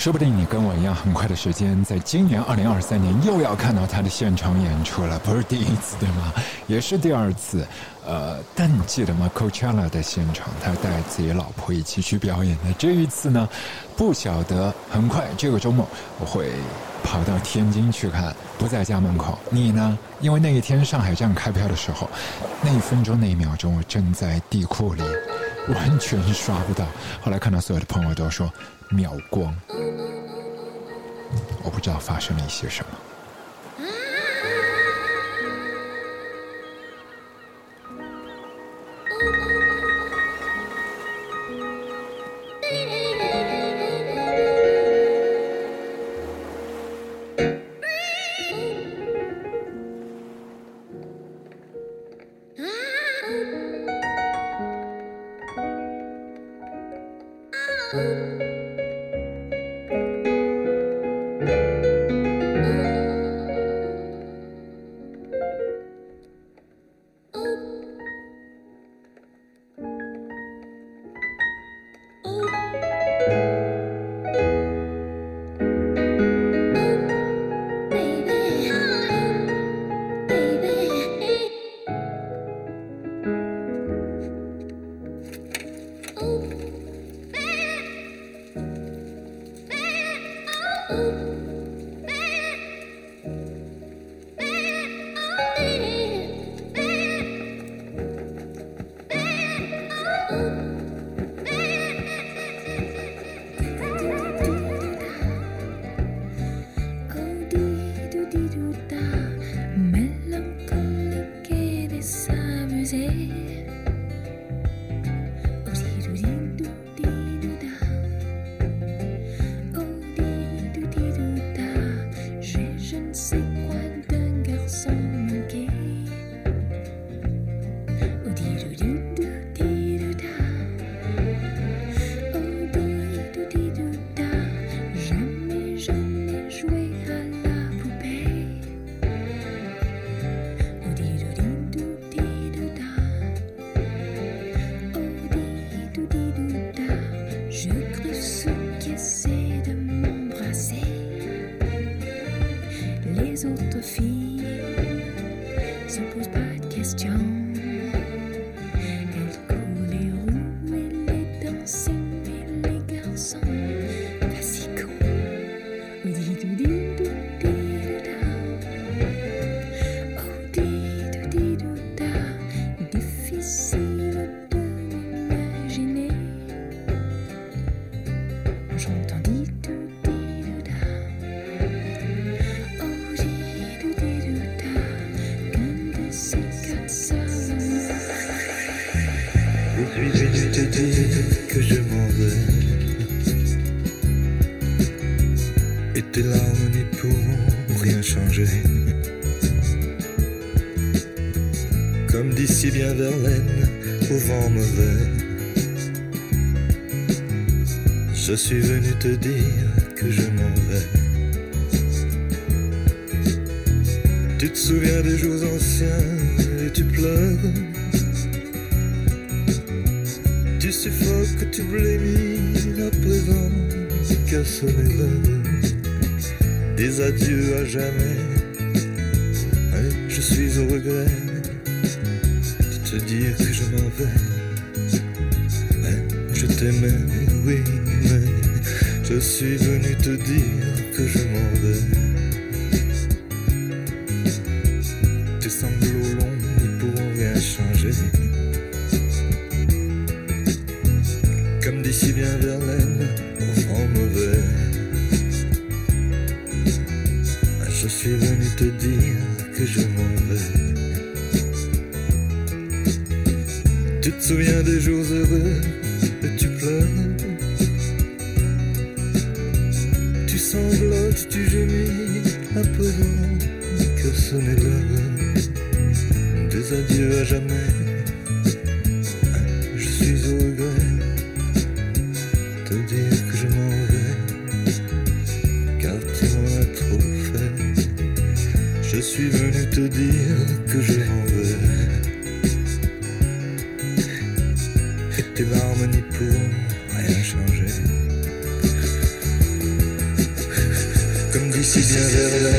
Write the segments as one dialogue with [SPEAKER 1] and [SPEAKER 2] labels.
[SPEAKER 1] 说不定你跟我一样，很快的时间，在今年二零二三年又要看到他的现场演出了，不是第一次对吗？也是第二次。呃，但你记得吗？Coachella 的现场，他带自己老婆一起去表演的。这一次呢，不晓得很快这个周末我会跑到天津去看，不在家门口。你呢？因为那一天上海站开票的时候，那一分钟那一秒钟，我正在地库里，完全刷不到。后来看到所有的朋友都说。秒光，我不知道发生了一些什么。
[SPEAKER 2] Suis venu te dire que je m'en vais. Tu te souviens des jours anciens et tu pleures. Tu suffoques, tu blémis à présent, qu'à sonner l'heure. Des adieux à jamais. suis venu te dire que je m'en vais. Et tes larmes n'y pourront rien changer. Comme d'ici bien vers
[SPEAKER 1] là.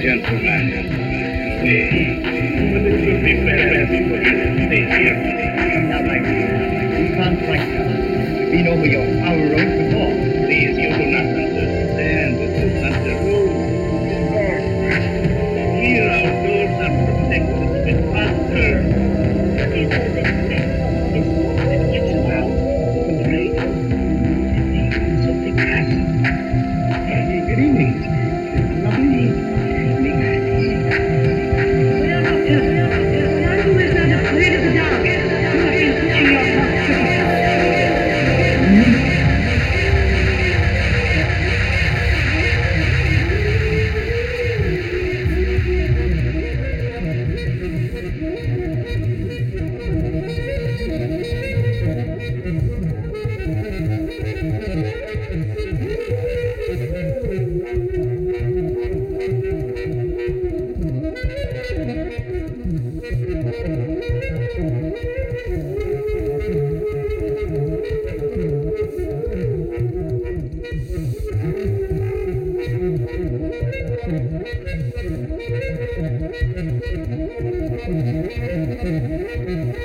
[SPEAKER 1] and
[SPEAKER 3] gentlemen, would it be better if you stay here?
[SPEAKER 4] Like, you can't
[SPEAKER 5] like, be
[SPEAKER 6] no Thank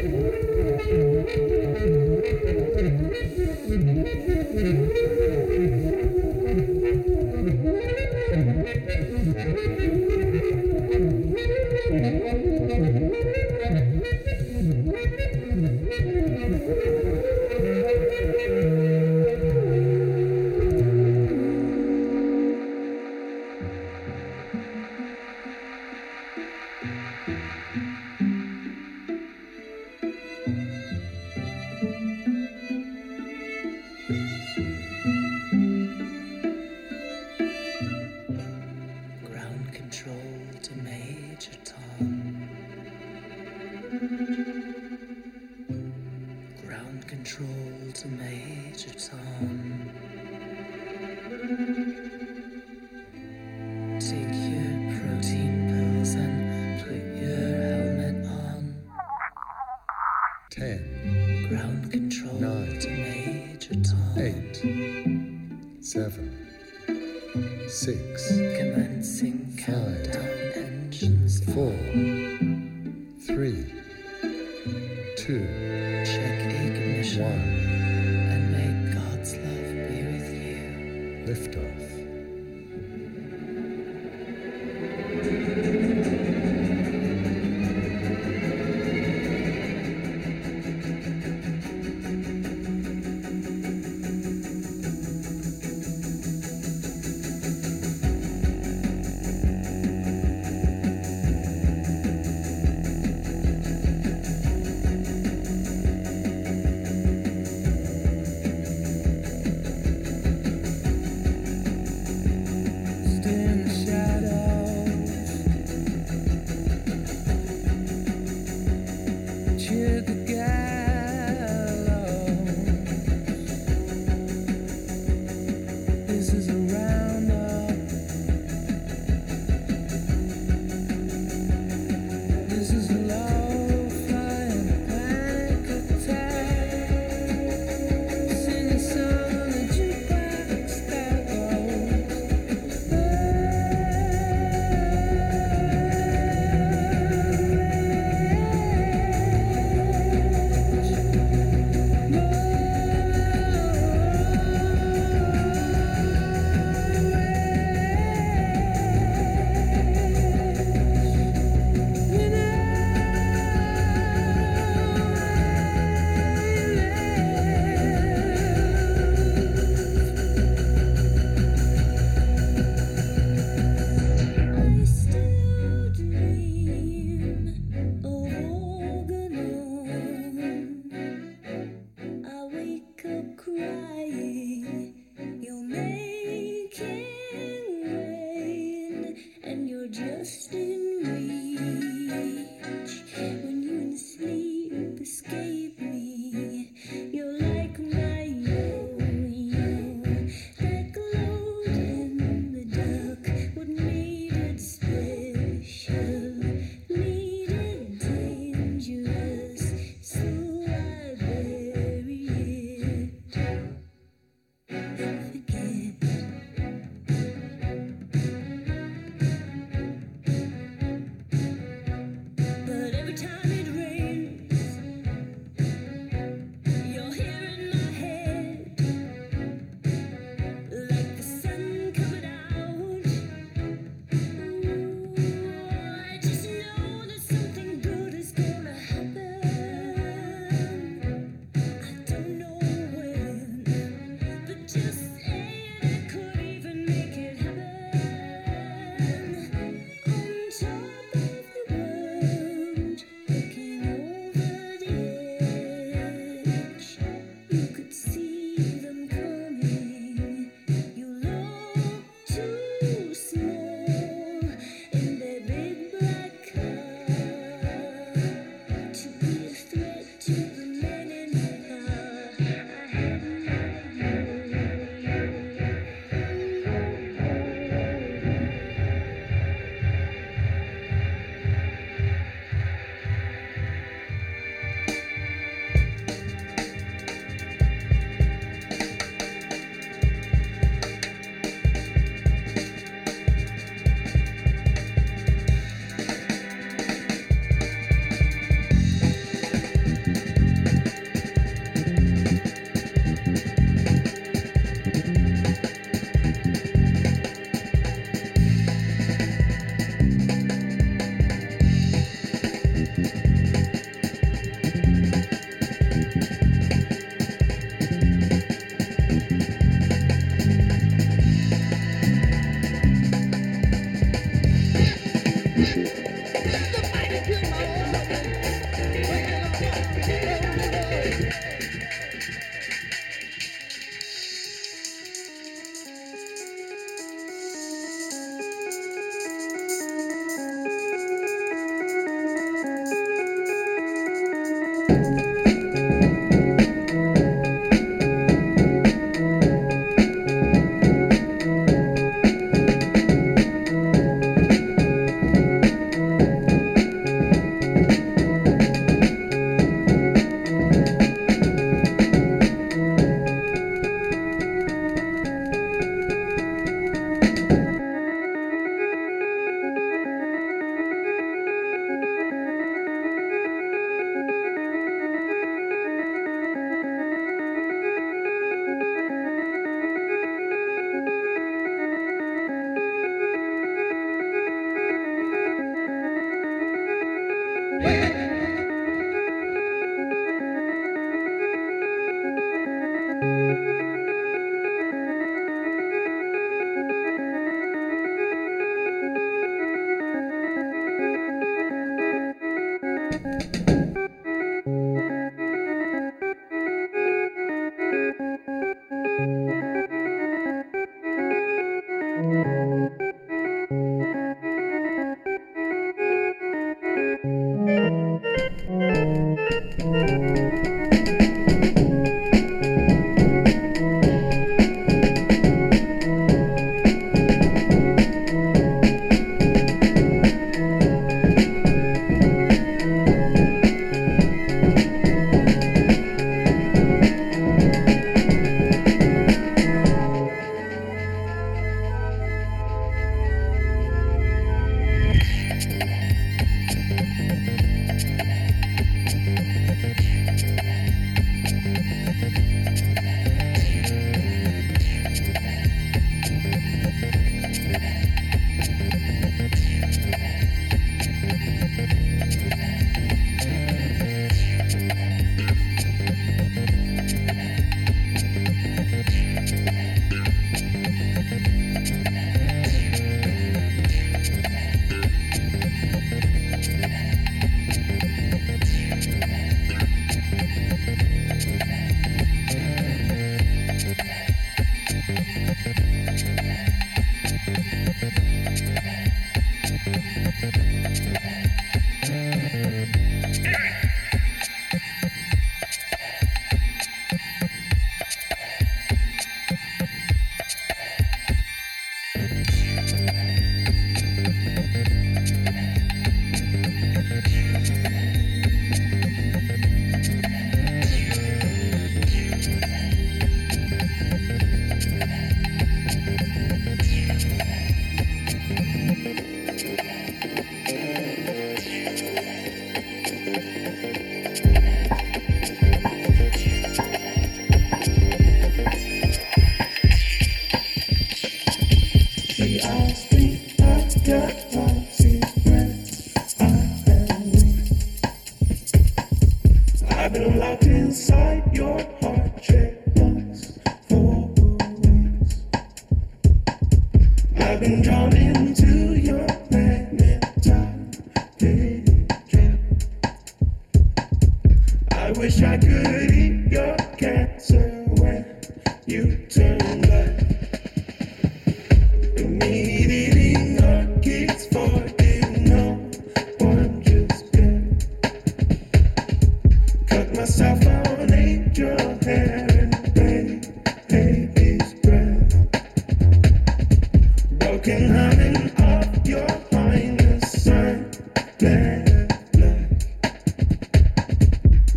[SPEAKER 6] you.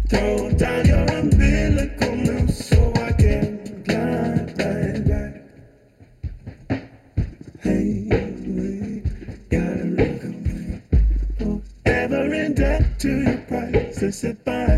[SPEAKER 6] Don't die, you're now, so I get blind, blind, blind. Hey, gotta recommend forever in debt to your
[SPEAKER 7] price.
[SPEAKER 8] They.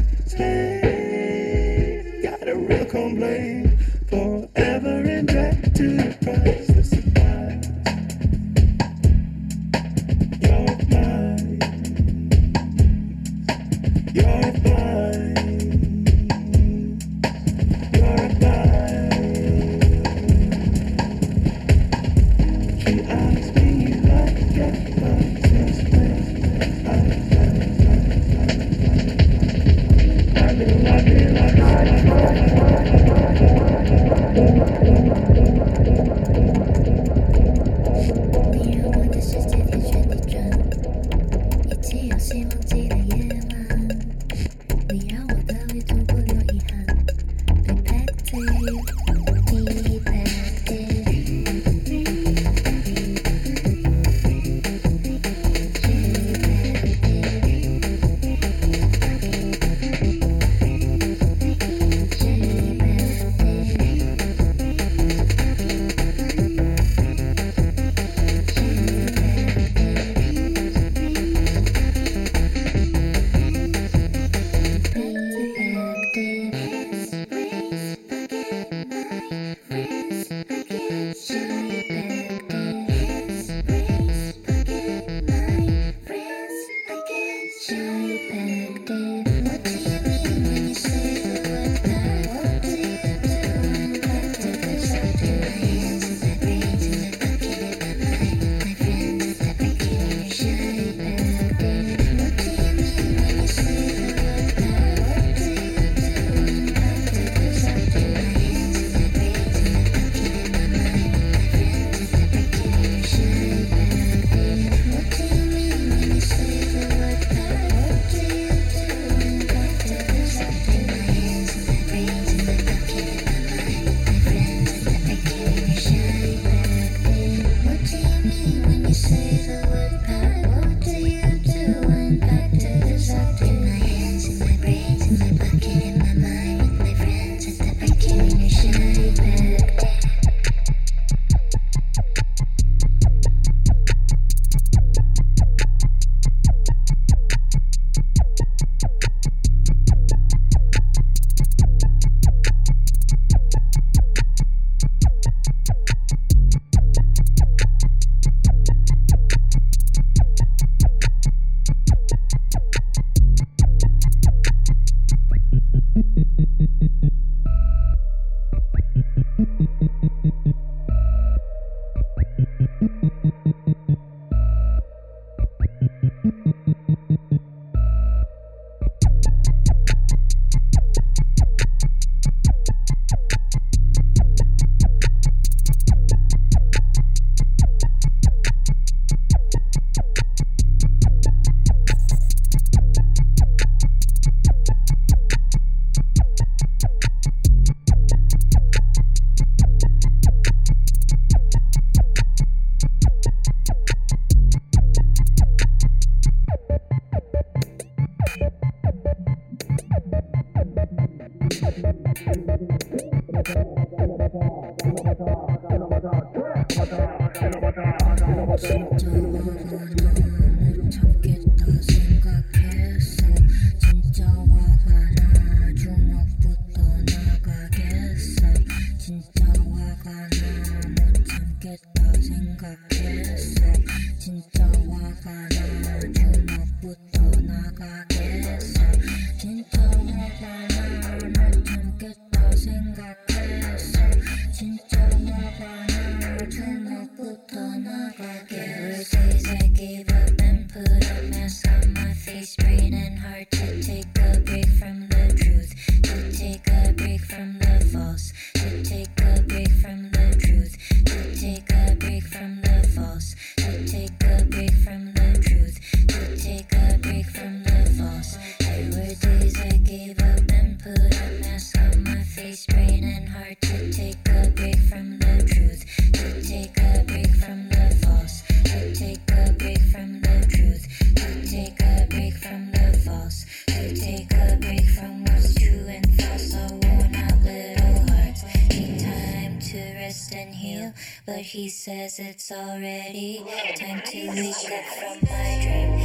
[SPEAKER 8] says it's already time to wake up from my dream.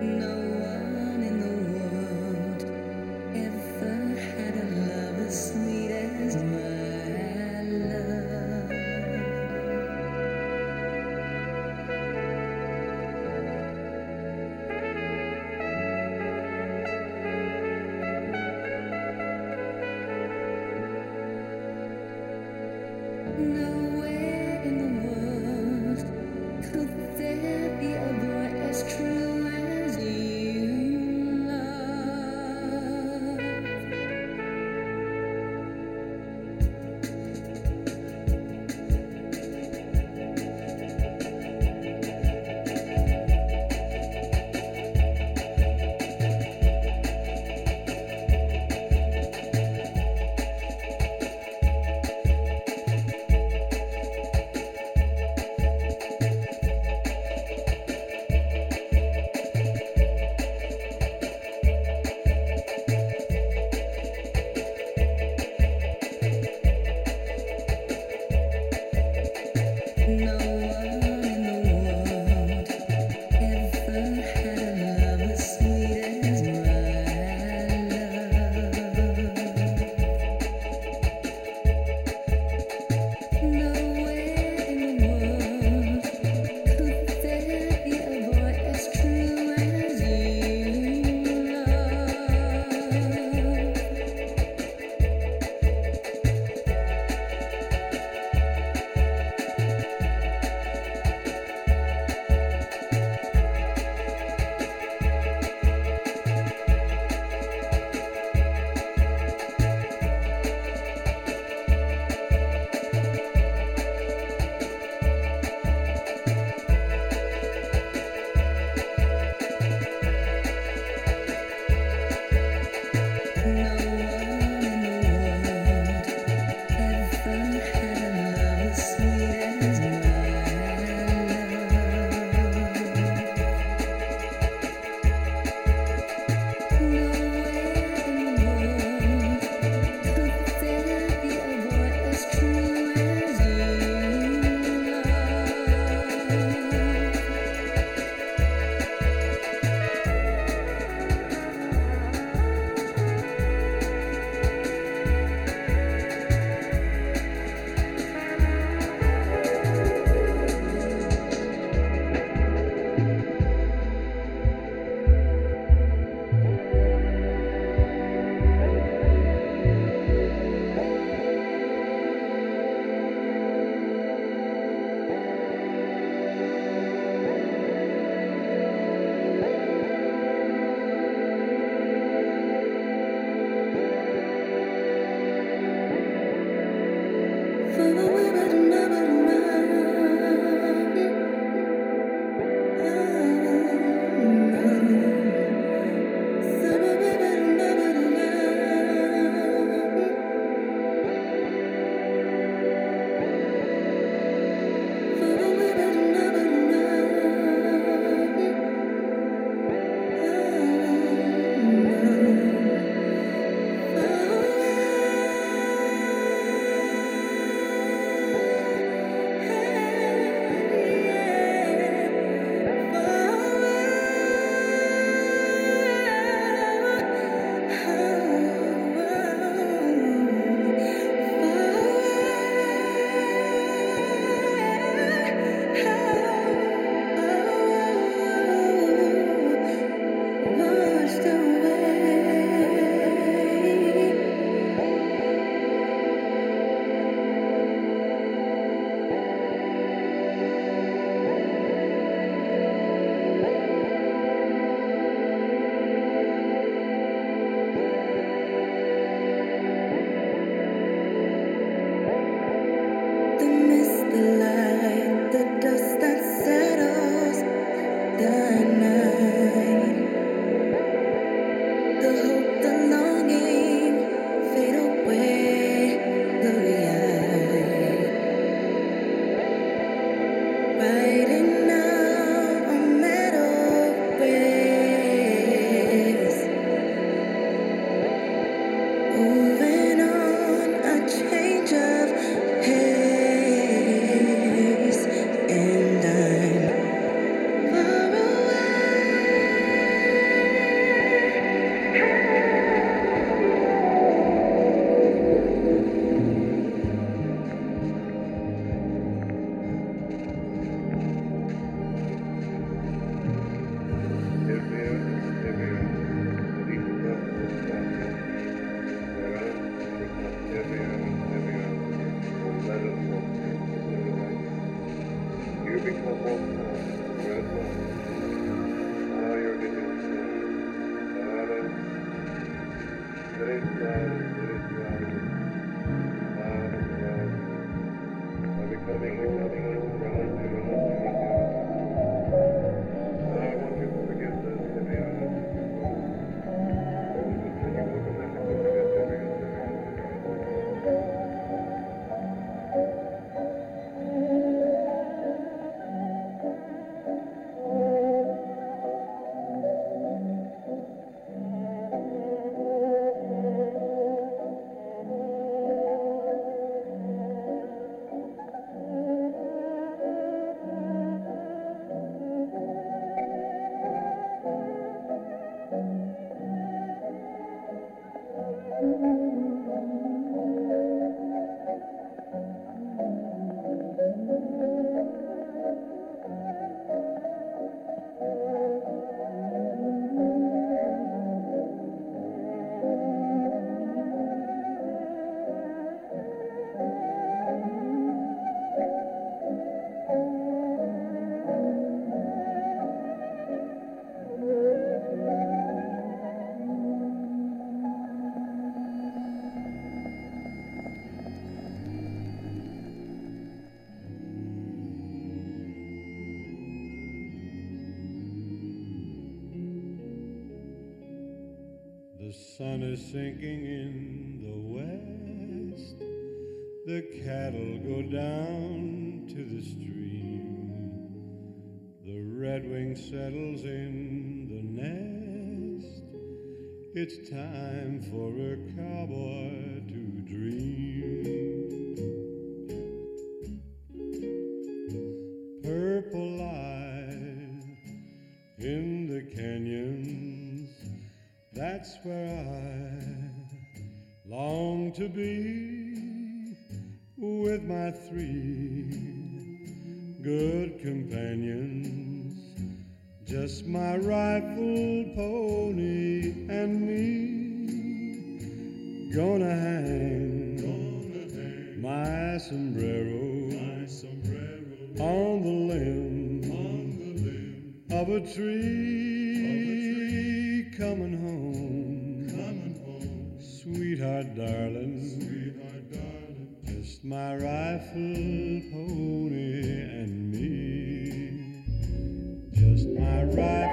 [SPEAKER 1] no.
[SPEAKER 9] Sinking in the west. The cattle go down to the stream. The redwing settles in the nest. It's time for a cowboy to dream. Purple light in the canyons. That's where I long to be with my three good companions. Just my rifle, pony, and me. Gonna hang, my sombrero, on the limb, of a tree.
[SPEAKER 10] My rifle, pony, and me. Just my rifle,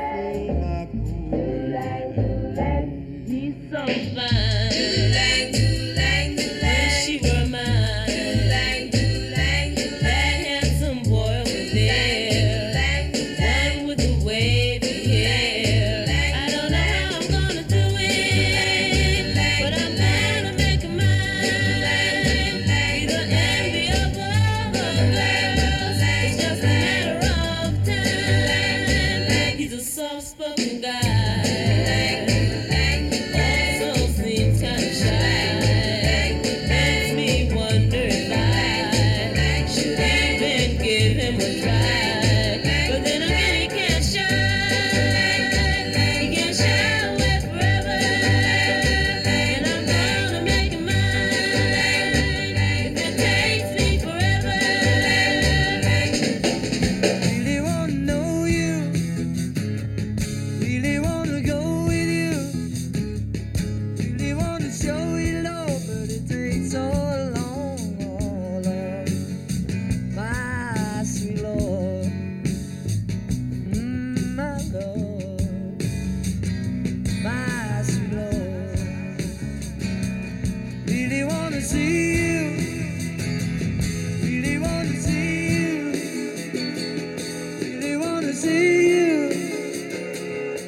[SPEAKER 9] see you.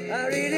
[SPEAKER 11] I really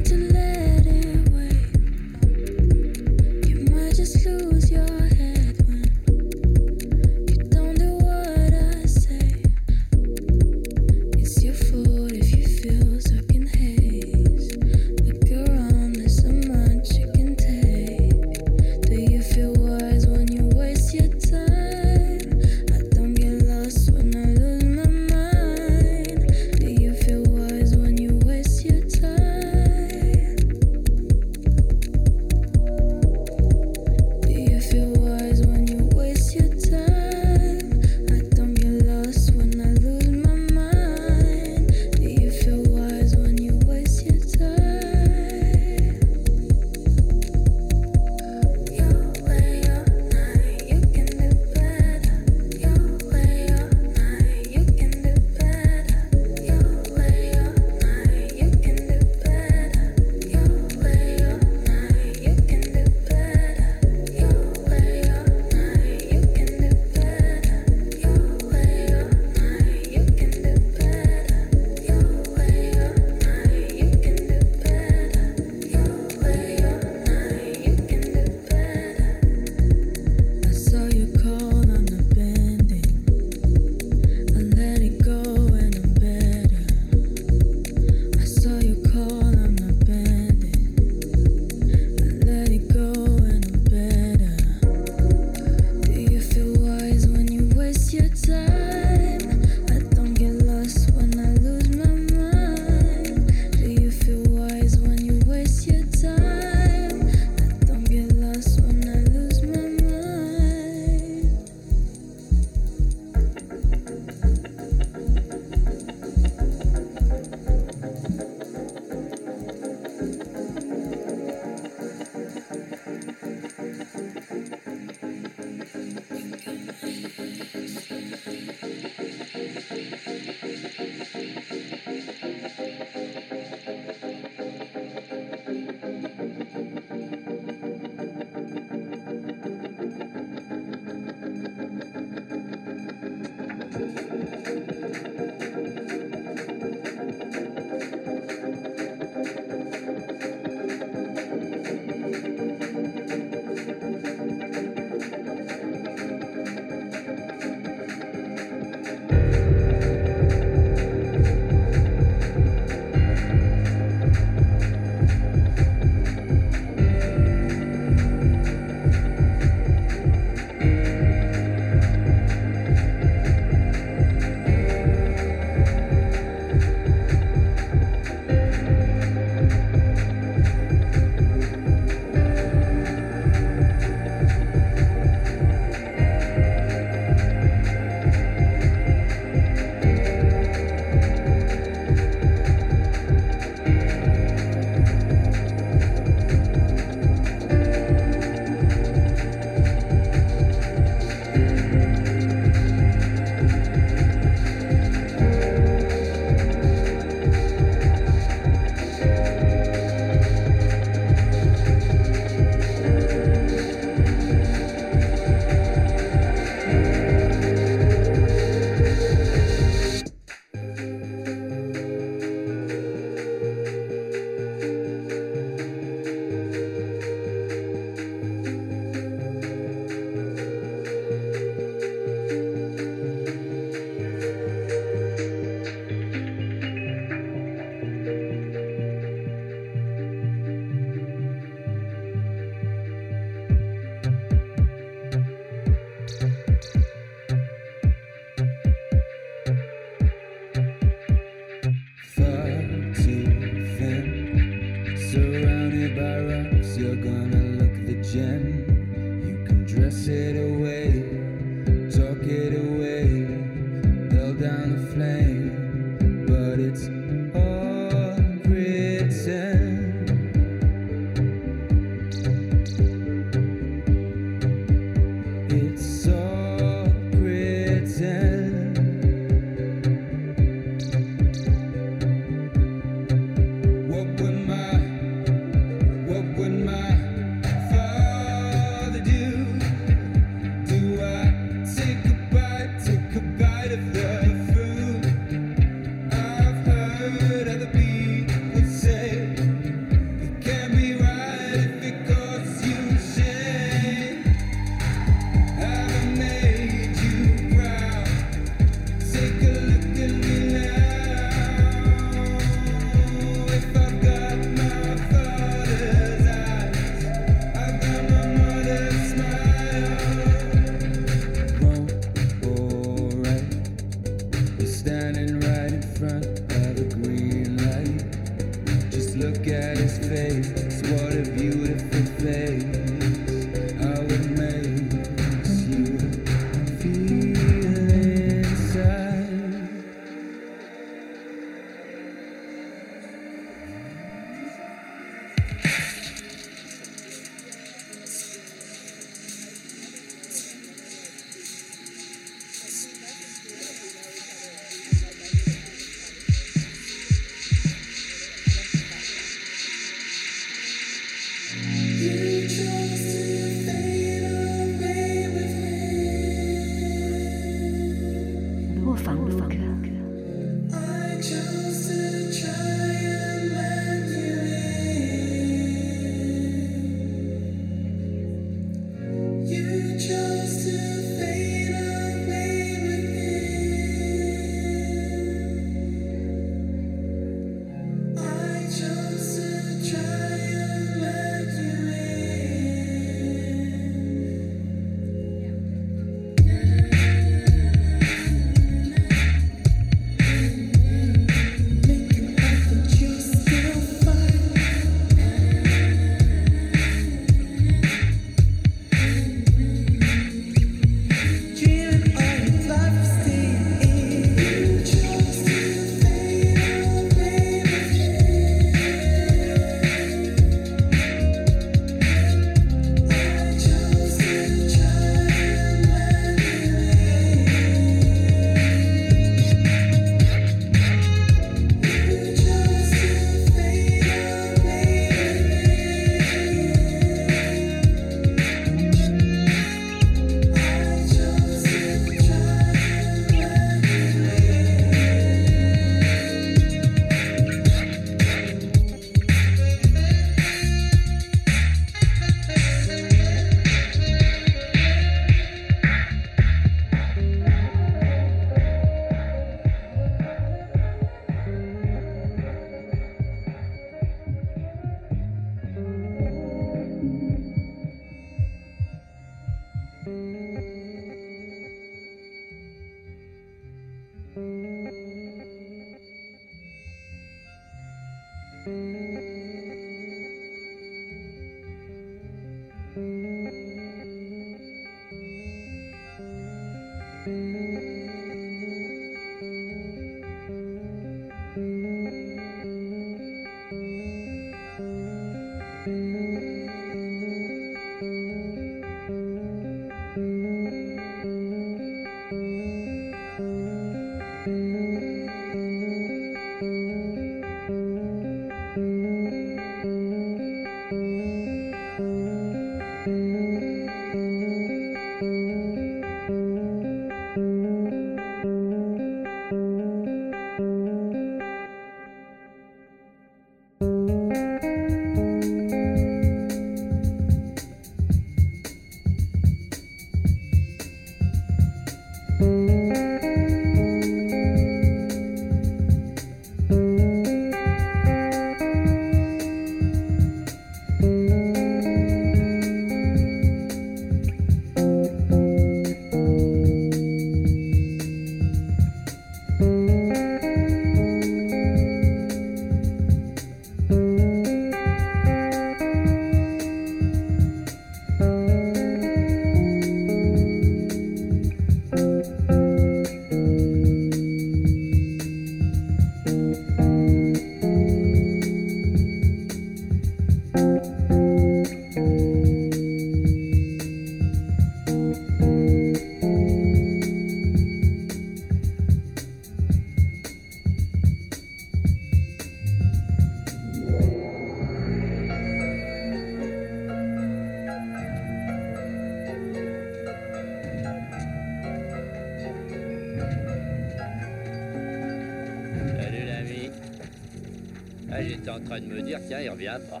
[SPEAKER 11] dire, tiens, il revient pas.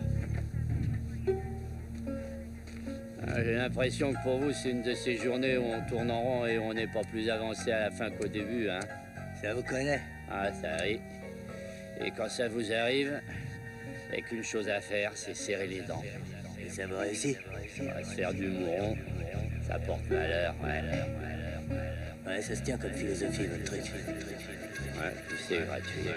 [SPEAKER 11] Ah, J'ai l'impression que pour vous, c'est une de ces journées où on tourne en rond et on n'est pas plus avancé à la fin qu'au début, hein. Ça vous connaît Ah, ça arrive. Et quand ça vous arrive, il n'y a qu'une chose à faire, c'est serrer les dents. Et ça vous réussit On va se faire du mouron, ça porte malheur, ouais. Ouais, ça se tient comme philosophie, votre truc. Ouais, c'est gratuit.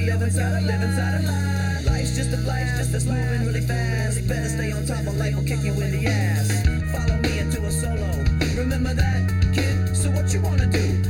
[SPEAKER 12] I
[SPEAKER 13] live
[SPEAKER 1] inside, I live inside of Life's just a flash, just that's moving really fast. You Better stay on top of life, will kick you in the ass. Follow me into a solo. Remember that, kid? So what you wanna do?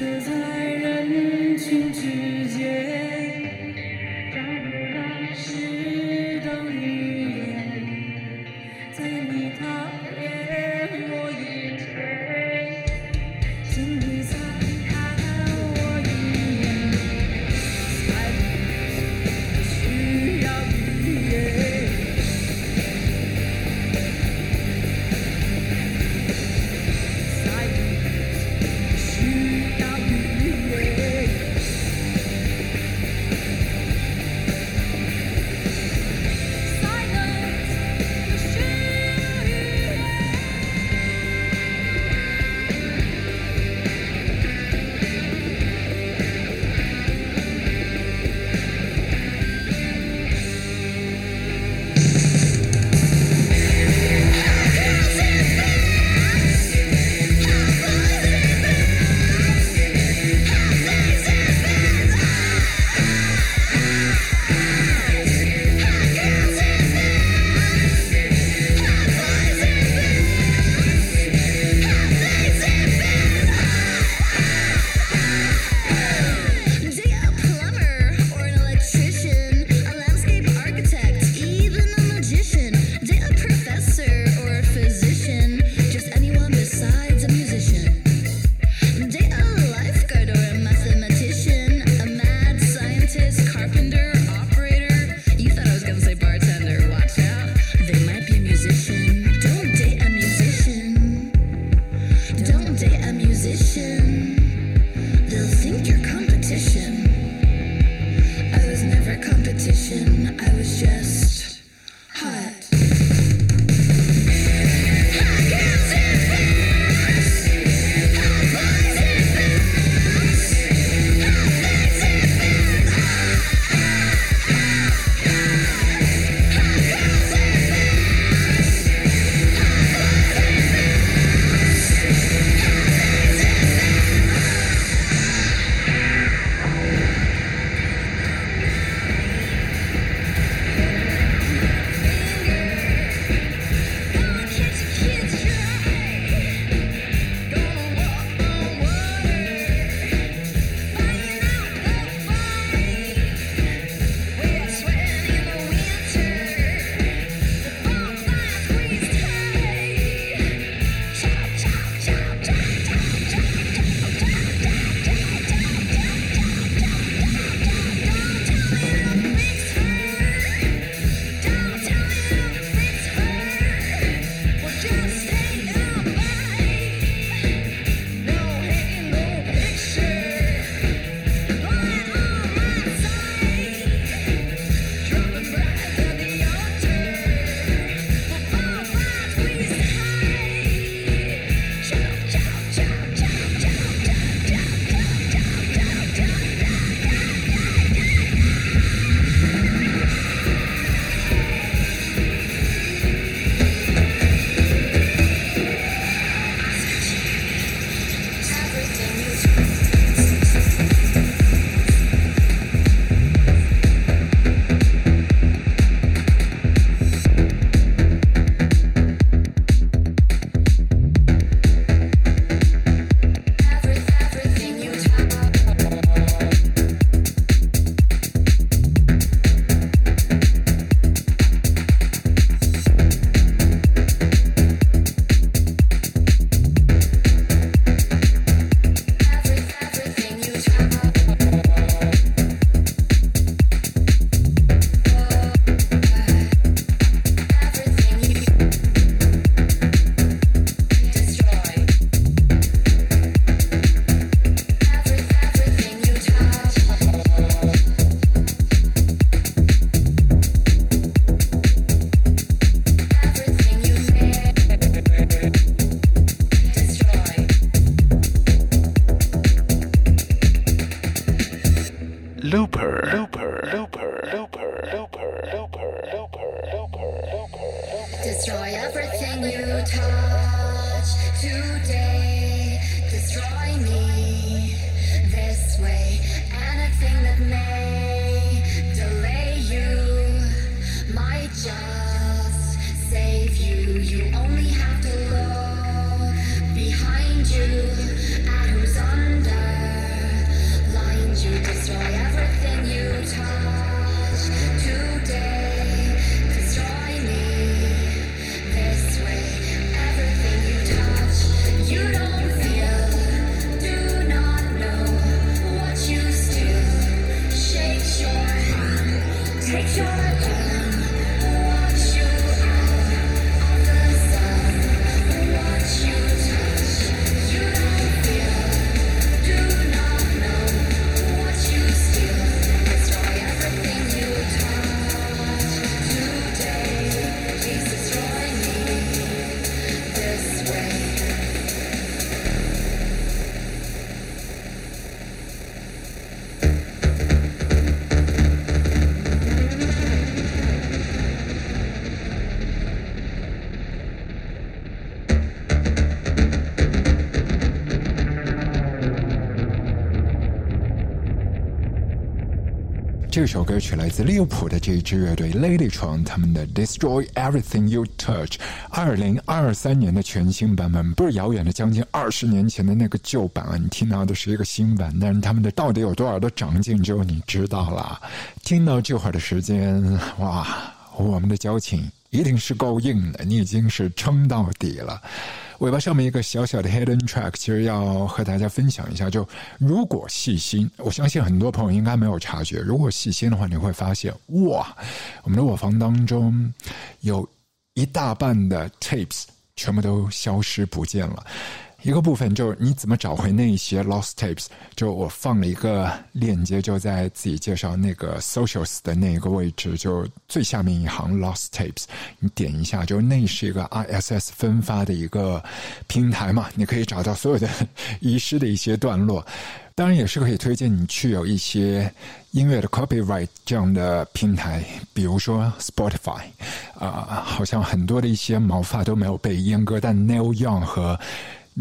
[SPEAKER 14] kisses are
[SPEAKER 15] 这首歌曲来自利物浦的这一支乐队 Ladytron，他们的《Destroy Everything You Touch》，二零二三年的全新版本，不是遥远的将近二十年前的那个旧版啊！你听到的是一个新版，但是他们的到底有多少的长进，只有你知道了。听到这会儿的时间，哇，我们的交情一定是够硬的，你已经是撑到底了。尾巴上面一个小小的 hidden track，其实要和大家分享一下。就如果细心，我相信很多朋友应该没有察觉。如果细心的话，你会发现，哇，我们的卧房当中有一大半的 tapes 全部都消失不见了。一个部分就是你怎么找回那些 lost tapes？就我放了一个链接，就在自己介绍那个 socials 的那个位置，就最下面一行 lost tapes，你点一下，就那是一个 ISS 分发的一个平台嘛，你可以找到所有的遗失的一些段落。当然也是可以推荐你去有一些音乐的 copyright 这样的平台，比如说 Spotify，啊、好像很多的一些毛发都没有被阉割，但 Neil Young 和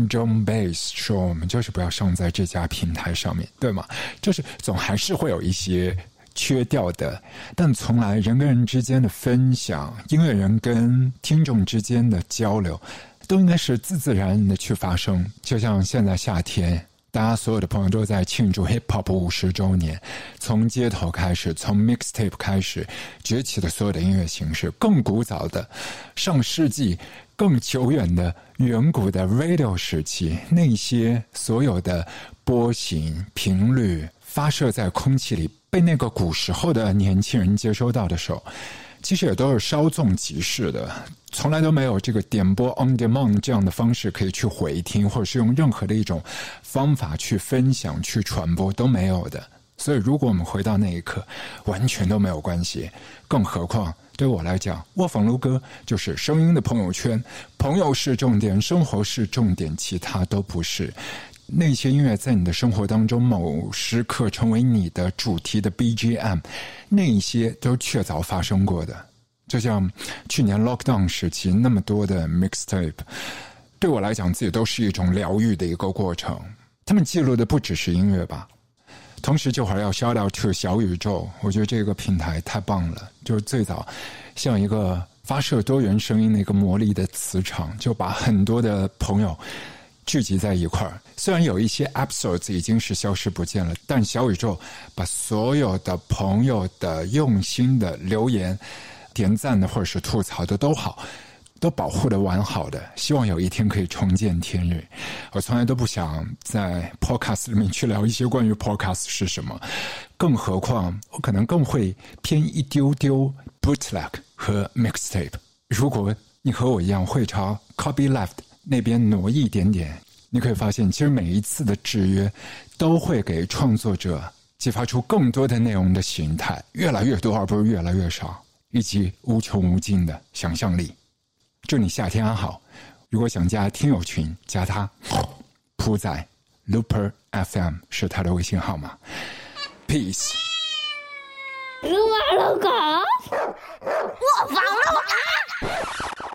[SPEAKER 15] John Base 说我们就是不要上在这家平台上面，对吗？就是总还是会有一些缺掉的，但从来人跟人之间的分享，音乐人跟听众之间的交流，都应该是自自然然的去发生。就像现在夏天。大家所有的朋友都在庆祝 hip hop 五十周年，从街头开始，从 mixtape 开始崛起的所有的音乐形式，更古早的上世纪、更久远的远古的 radio 时期，那些所有的波形、频率发射在空气里，被那个古时候的年轻人接收到的时候，其实也都是稍纵即逝的，从来都没有这个点播 on demand 这样的方式可以去回听，或者是用任何的一种方法去分享、去传播都没有的。所以，如果我们回到那一刻，完全都没有关系。更何况，对我来讲，卧房撸歌就是声音的朋友圈，朋友是重点，生活是重点，其他都不是。那些音乐在你的生活当中某时刻成为你的主题的 BGM，那些都确凿发生过的。就像去年 lockdown 时期那么多的 mixtape，对我来讲自己都是一种疗愈的一个过程。他们记录的不只是音乐吧，同时这会儿要 shout out to 小宇宙，我觉得这个平台太棒了，就是最早像一个发射多元声音的一个魔力的磁场，就把很多的朋友。聚集在一块儿，虽然有一些 episodes 已经是消失不见了，但小宇宙把所有的朋友的用心的留言、点赞的或者是吐槽的都好，都保护的完好的。希望有一天可以重见天日。我从来都不想在 podcast 里面去聊一些关于 podcast 是什么，更何况我可能更会偏一丢丢 bootleg 和 mixtape。如果你和我一样会朝 copy left。那边挪一点点，你可以发现，其实每一次的制约都会给创作者激发出更多的内容的形态，越来越多，而不是越来越少，以及无穷无尽的想象力。祝你夏天安好。如果想加听友群，加他，铺仔 Looper FM 是他的微信号码。Peace。
[SPEAKER 10] 撸撸狗，
[SPEAKER 16] 我防撸啊！